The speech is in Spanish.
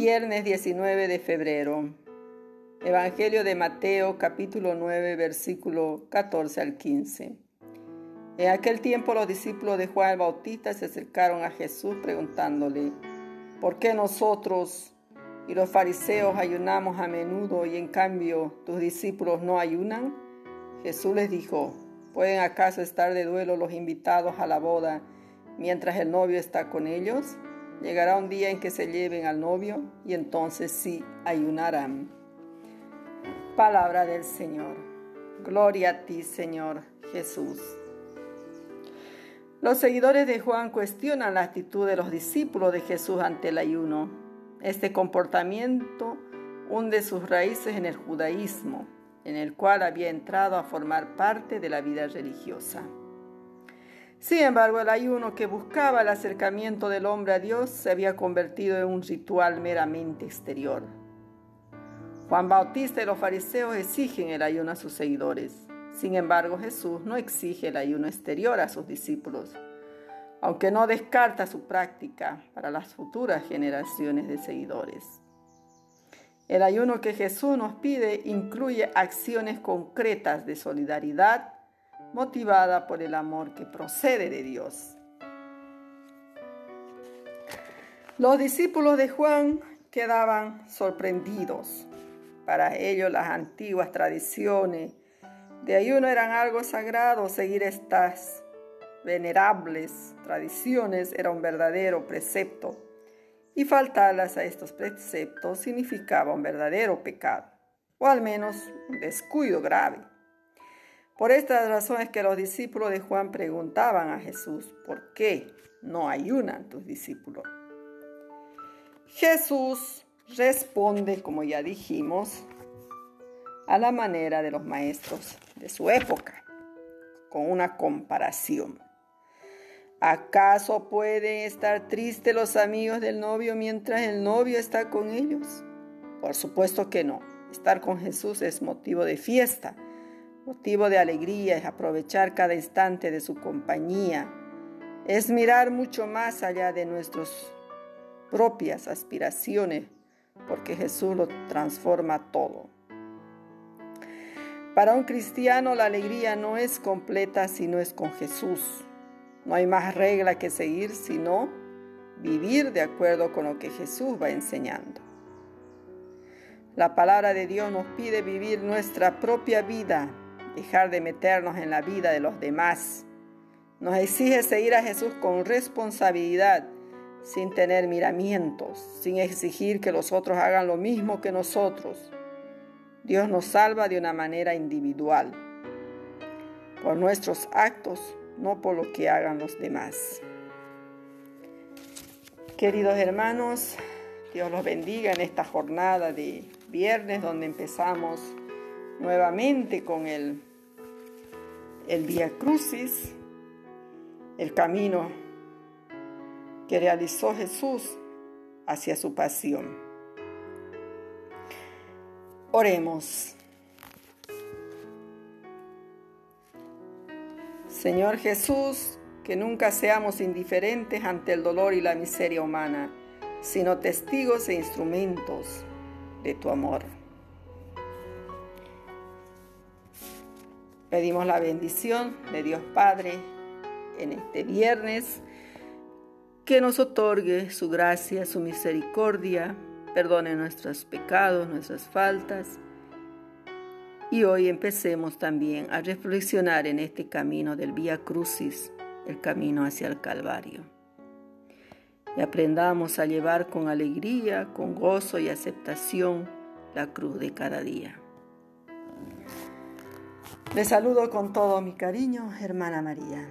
Viernes 19 de febrero. Evangelio de Mateo capítulo 9 versículo 14 al 15. En aquel tiempo los discípulos de Juan el Bautista se acercaron a Jesús preguntándole, ¿por qué nosotros y los fariseos ayunamos a menudo y en cambio tus discípulos no ayunan? Jesús les dijo, ¿pueden acaso estar de duelo los invitados a la boda mientras el novio está con ellos? Llegará un día en que se lleven al novio y entonces sí ayunarán. Palabra del Señor. Gloria a ti, Señor Jesús. Los seguidores de Juan cuestionan la actitud de los discípulos de Jesús ante el ayuno. Este comportamiento hunde sus raíces en el judaísmo, en el cual había entrado a formar parte de la vida religiosa. Sin embargo, el ayuno que buscaba el acercamiento del hombre a Dios se había convertido en un ritual meramente exterior. Juan Bautista y los fariseos exigen el ayuno a sus seguidores. Sin embargo, Jesús no exige el ayuno exterior a sus discípulos, aunque no descarta su práctica para las futuras generaciones de seguidores. El ayuno que Jesús nos pide incluye acciones concretas de solidaridad motivada por el amor que procede de Dios. Los discípulos de Juan quedaban sorprendidos. Para ellos las antiguas tradiciones de ayuno eran algo sagrado. Seguir estas venerables tradiciones era un verdadero precepto y faltarlas a estos preceptos significaba un verdadero pecado, o al menos un descuido grave. Por estas razones que los discípulos de Juan preguntaban a Jesús, ¿por qué no ayunan tus discípulos? Jesús responde, como ya dijimos, a la manera de los maestros de su época, con una comparación. ¿Acaso pueden estar tristes los amigos del novio mientras el novio está con ellos? Por supuesto que no. Estar con Jesús es motivo de fiesta Motivo de alegría es aprovechar cada instante de su compañía. Es mirar mucho más allá de nuestras propias aspiraciones, porque Jesús lo transforma todo. Para un cristiano la alegría no es completa si no es con Jesús. No hay más regla que seguir sino vivir de acuerdo con lo que Jesús va enseñando. La palabra de Dios nos pide vivir nuestra propia vida dejar de meternos en la vida de los demás. Nos exige seguir a Jesús con responsabilidad, sin tener miramientos, sin exigir que los otros hagan lo mismo que nosotros. Dios nos salva de una manera individual, por nuestros actos, no por lo que hagan los demás. Queridos hermanos, Dios los bendiga en esta jornada de viernes donde empezamos nuevamente con el el Vía Crucis, el camino que realizó Jesús hacia su pasión. Oremos. Señor Jesús, que nunca seamos indiferentes ante el dolor y la miseria humana, sino testigos e instrumentos de tu amor. Pedimos la bendición de Dios Padre en este viernes, que nos otorgue su gracia, su misericordia, perdone nuestros pecados, nuestras faltas. Y hoy empecemos también a reflexionar en este camino del Vía Crucis, el camino hacia el Calvario. Y aprendamos a llevar con alegría, con gozo y aceptación la cruz de cada día. Les saludo con todo mi cariño, hermana María.